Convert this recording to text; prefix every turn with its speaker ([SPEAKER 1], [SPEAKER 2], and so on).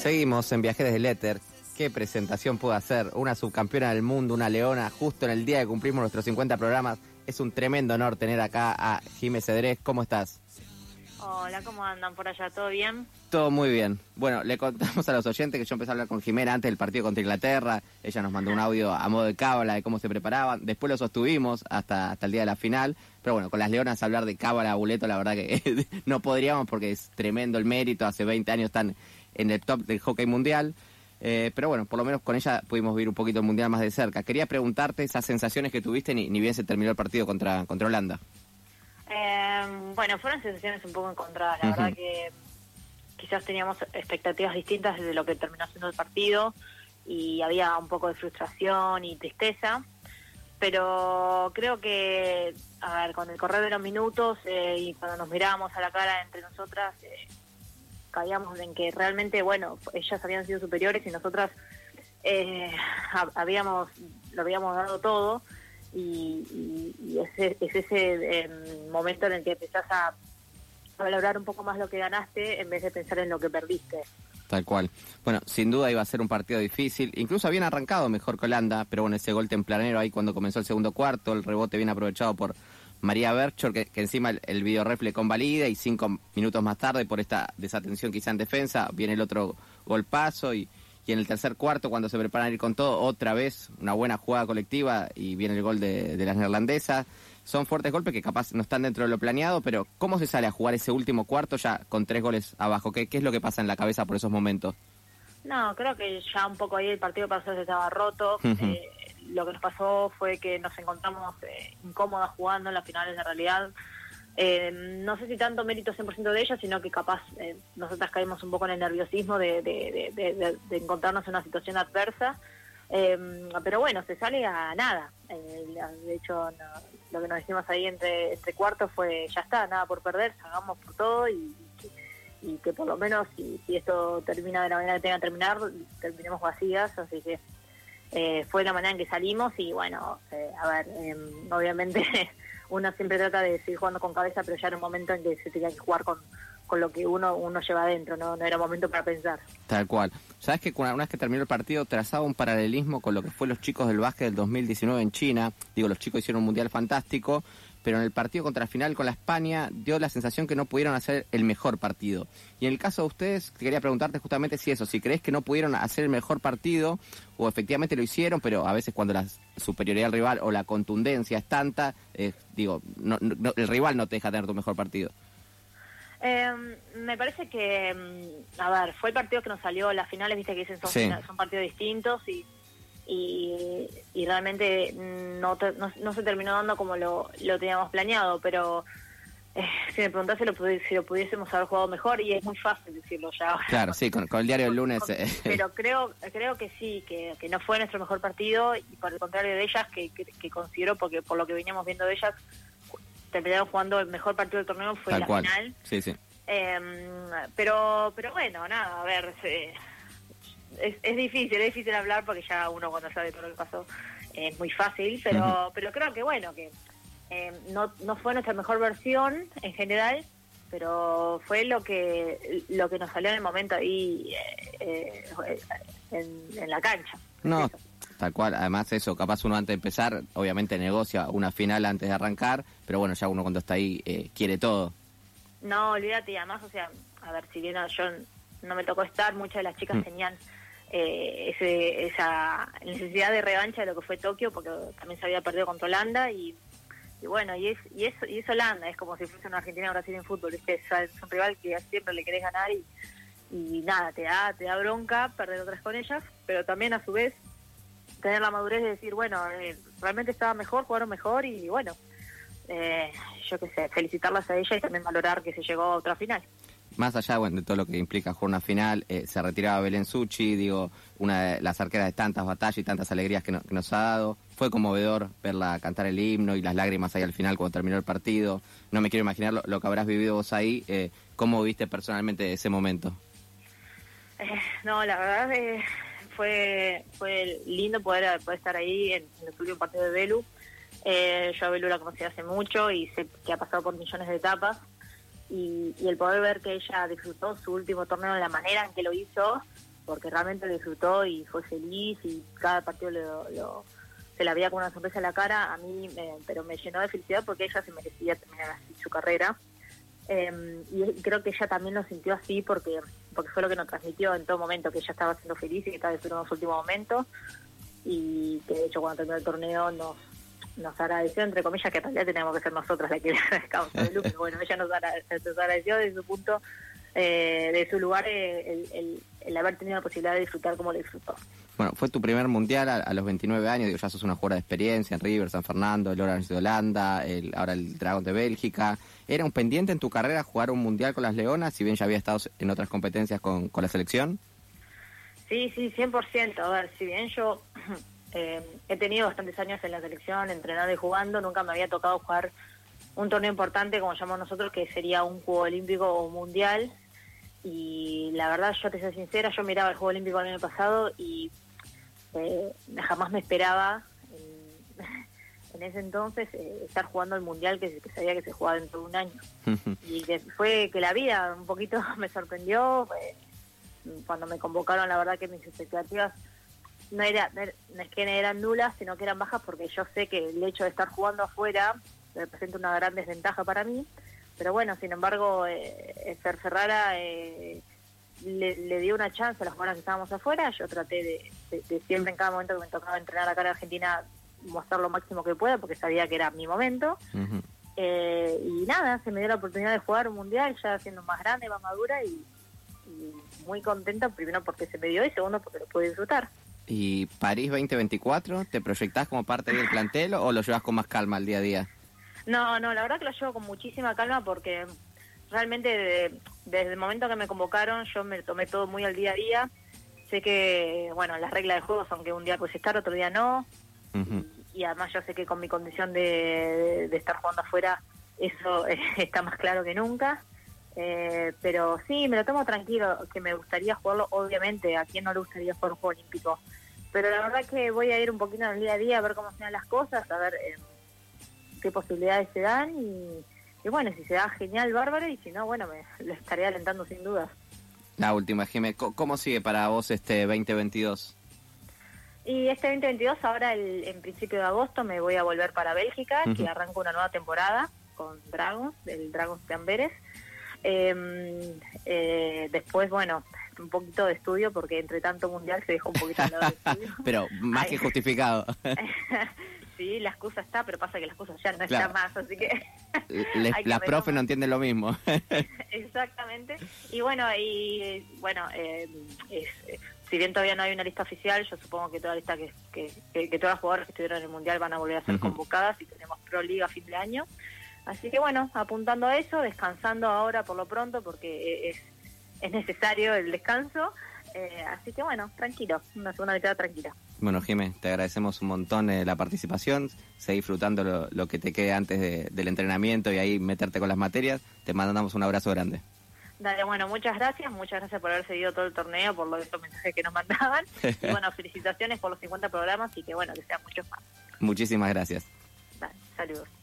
[SPEAKER 1] Seguimos en Viajes del Éter. ¿Qué presentación pudo hacer? Una subcampeona del mundo, una leona, justo en el día que cumplimos nuestros 50 programas. Es un tremendo honor tener acá a Jiménez Cedrés. ¿Cómo estás?
[SPEAKER 2] Hola, ¿cómo andan por allá? ¿Todo bien?
[SPEAKER 1] Todo muy bien. Bueno, le contamos a los oyentes que yo empecé a hablar con Jimena antes del partido contra Inglaterra. Ella nos mandó un audio a modo de cábala de cómo se preparaban. Después lo sostuvimos hasta, hasta el día de la final. Pero bueno, con las leonas hablar de cábala, buleto, la verdad que no podríamos porque es tremendo el mérito. Hace 20 años están en el top del hockey mundial. Eh, pero bueno, por lo menos con ella pudimos vivir un poquito el mundial más de cerca. Quería preguntarte esas sensaciones que tuviste ni, ni bien se terminó el partido contra, contra Holanda.
[SPEAKER 2] Eh, bueno, fueron sensaciones un poco encontradas. La verdad que quizás teníamos expectativas distintas de lo que terminó siendo el partido y había un poco de frustración y tristeza. Pero creo que, a ver, con el correr de los minutos eh, y cuando nos mirábamos a la cara entre nosotras, eh, caíamos en que realmente, bueno, ellas habían sido superiores y nosotras eh, habíamos lo habíamos dado todo y, ese, es ese em, momento en el que empezás a valorar un poco más lo que ganaste en vez de pensar en lo que perdiste.
[SPEAKER 1] Tal cual. Bueno, sin duda iba a ser un partido difícil. Incluso habían arrancado mejor que Holanda, pero bueno, ese gol tempranero ahí cuando comenzó el segundo cuarto, el rebote bien aprovechado por María Berchor, que, encima el, el video refle convalida y cinco minutos más tarde, por esta desatención quizá en defensa, viene el otro golpazo y, y en el tercer cuarto, cuando se preparan a ir con todo, otra vez una buena jugada colectiva y viene el gol de, las neerlandesas. Son fuertes golpes que capaz no están dentro de lo planeado, pero ¿cómo se sale a jugar ese último cuarto ya con tres goles abajo? ¿Qué, qué es lo que pasa en la cabeza por esos momentos?
[SPEAKER 2] No, creo que ya un poco ahí el partido pasó se estaba roto. Eh, lo que nos pasó fue que nos encontramos eh, incómodas jugando en las finales de realidad. Eh, no sé si tanto mérito 100% de ella, sino que capaz eh, nosotras caímos un poco en el nerviosismo de, de, encontrarnos en una situación adversa. Eh, pero bueno, se sale a nada. de hecho, lo que nos decimos ahí entre, cuartos fue, ya está, nada por perder, hagamos por todo y, y que por lo menos si, si esto termina de la manera que tenga que terminar, terminemos vacías. Así que fue la manera en que salimos y bueno, a ver, obviamente uno siempre trata de seguir jugando con cabeza, pero ya era un momento en que se tenía que jugar con, con lo que uno uno lleva adentro, ¿no? no era momento para pensar.
[SPEAKER 1] Tal cual. Sabes que una vez que terminó el partido trazaba un paralelismo con lo que fue los chicos del básquet del 2019 en China. Digo, los chicos hicieron un mundial fantástico, pero en el partido contra la final con la España dio la sensación que no pudieron hacer el mejor partido. Y en el caso de ustedes, quería preguntarte justamente si eso, si crees que no pudieron hacer el mejor partido o efectivamente lo hicieron, pero a veces cuando la superioridad del rival o la contundencia es tanta, eh, digo, no, el rival no te deja tener tu mejor partido.
[SPEAKER 2] Em, me parece que, mm, a ver, fue el partido que nos salió, las finales, viste que dicen son, son partidos distintos y y, realmente no, no, se terminó dando como lo, lo teníamos planeado, pero eh, si me preguntase lo, si lo pudiésemos haber jugado mejor y es muy fácil decirlo ya
[SPEAKER 1] Claro, sí, con, el diario del lunes.
[SPEAKER 2] Eh. Pero creo creo que sí, que, que, no fue nuestro mejor partido y por el contrario de ellas, que, que, considero, porque por lo que veníamos viendo de ellas, terminaron jugando el mejor partido del torneo fue la final.
[SPEAKER 1] Sí, sí.
[SPEAKER 2] Em, pero, pero bueno, nada, a ver, es, es difícil, es difícil hablar porque ya uno cuando sabe todo lo que pasó es muy fácil, pero, pero creo que bueno, que eh, no, no fue nuestra mejor versión en general, pero fue lo que lo que nos salió en el momento ahí eh, eh, en, la cancha.
[SPEAKER 1] No, tal cual. Además eso, capaz uno antes de empezar, obviamente negocia una final antes de arrancar, pero bueno, ya uno cuando está ahí quiere todo.
[SPEAKER 2] No, olvídate, además, o sea, a ver, si bien yo no me tocó estar, muchas de las chicas mm. tenían eh, ese, esa necesidad de revancha de lo que fue Tokio, porque también se había perdido contra Holanda y, bueno, y es, y, es, y es Holanda, es como si fuese una Argentina o Brasil en fútbol, es, un rival que siempre le querés ganar y, y nada, te da, te da bronca perder otras con ellas, pero también a su vez tener la madurez de decir, bueno, eh, realmente estaba mejor, jugaron mejor y bueno, eh, yo qué sé, felicitarlas a ella y también valorar que se llegó a otra final
[SPEAKER 1] más allá de todo lo que implica jugar final, eh, se retiraba Belén Suchi, digo, una de las arqueras de tantas batallas y tantas alegrías que, nos ha dado. Fue conmovedor verla cantar el himno y las lágrimas ahí al final cuando terminó el partido. No me quiero imaginar lo, que habrás vivido vos ahí. Eh, ¿Cómo viste personalmente ese momento?
[SPEAKER 2] Eh, no, la verdad fue fue lindo poder, poder estar ahí en, el último partido de Belu. yo a Belu la conocí hace mucho y sé que ha pasado por millones de etapas y, el poder ver que ella disfrutó su último torneo de la manera en que lo hizo, porque realmente disfrutó y fue feliz y cada partido lo, se la veía con una sonrisa en la cara, a mí, pero me llenó de felicidad porque ella se merecía terminar así su carrera. Em, y creo que ella también lo sintió así porque porque fue lo que nos transmitió en todo momento, que ella estaba siendo feliz y que estaba disfrutando su último momento y que de hecho cuando terminó el torneo nos nos agradeció, entre comillas, que en realidad tenemos que ser nosotras las que le agradezcamos de luz, pero bueno, ella nos, agradeció de su punto, eh, de su lugar, eh, el, el, haber tenido la posibilidad de disfrutar como lo disfrutó.
[SPEAKER 1] Bueno, fue tu primer mundial a, los 29 años, digo, ya sos una jugadora de experiencia en River, San Fernando, el Orange de Holanda, el, ahora el Dragon de Bélgica. ¿Era un pendiente en tu carrera jugar un mundial con las Leonas, si bien ya había estado en otras competencias con, con la selección?
[SPEAKER 2] Sí, sí, 100%. A ver, si bien yo Eh, he tenido bastantes años en la selección, entrenando y jugando, nunca me había tocado jugar un torneo importante, como llamamos nosotros, que sería un Juego Olímpico o Mundial. Y la verdad, yo te soy sincera, yo miraba el Juego Olímpico el año pasado y eh, jamás me esperaba en, ese entonces eh, estar jugando el Mundial que, sabía que se jugaba dentro de un año. y fue que la vida un poquito me sorprendió. cuando me convocaron, la verdad que mis expectativas no era no es que eran nulas, sino que eran bajas porque yo sé que el hecho de estar jugando afuera representa una gran desventaja para mí. Pero bueno, sin embargo, eh, Fer Ferrara eh, le, dio una chance a las jugadoras que estábamos afuera. Yo traté de, siempre en cada momento que me tocaba entrenar acá en Argentina mostrar lo máximo que pueda porque sabía que era mi momento. eh, y nada, se me dio la oportunidad de jugar un mundial ya siendo más grande, más madura y, y muy contenta, primero porque se me dio y segundo porque lo pude disfrutar.
[SPEAKER 1] ¿Y París 2024? ¿Te proyectás como parte del plantel o lo llevas con más calma al día a día?
[SPEAKER 2] No, no, la verdad que lo llevo con muchísima calma porque realmente desde el momento que me convocaron yo me tomé todo muy al día a día. Sé que, bueno, las reglas de juego son que un día puedes estar, otro día no. y, además yo sé que con mi condición de, estar jugando afuera eso está más claro que nunca. Eh, pero sí, me lo tomo tranquilo, que me gustaría jugarlo, obviamente, a quien no le gustaría jugar un juego olímpico. Pero la verdad que voy a ir un poquito en el día a día a ver cómo se dan las cosas, a ver eh, qué posibilidades se dan y, bueno, si se da genial, bárbaro, y si no, bueno, me lo estaré alentando sin dudas.
[SPEAKER 1] La última, Jimé, ¿cómo sigue para vos este 2022?
[SPEAKER 2] Y este 2022, ahora el, en principio de agosto, me voy a volver para Bélgica, que arranco una nueva temporada con Dragons, del Dragons de Amberes. Eh, eh, después, bueno, un poquito de estudio porque entre tanto mundial se dejó un poquito de estudio.
[SPEAKER 1] pero más que justificado.
[SPEAKER 2] sí, la excusa está, pero pasa que la excusa ya no está más, así que...
[SPEAKER 1] las profes no entienden lo mismo.
[SPEAKER 2] Exactamente. Y bueno, y bueno, eh, si bien todavía no hay una lista oficial, yo supongo que toda lista que, que, todas las jugadoras que estuvieron en el mundial van a volver a ser convocadas y tenemos Pro Liga a fin de año. Así que bueno, apuntando a eso, descansando ahora por lo pronto porque es, es necesario el descanso. Eh, así que bueno, tranquilo, una segunda mitad tranquila.
[SPEAKER 1] Bueno, Jimé, te agradecemos un montón eh, la participación, seguir disfrutando lo, que te quede antes del entrenamiento y ahí meterte con las materias. Te mandamos un abrazo grande.
[SPEAKER 2] Dale, bueno, muchas gracias, muchas gracias por haber seguido todo el torneo, por los mensajes que nos mandaban. y bueno, felicitaciones por los 50 programas y que bueno, que sean muchos más.
[SPEAKER 1] Muchísimas gracias.
[SPEAKER 2] Dale, saludos.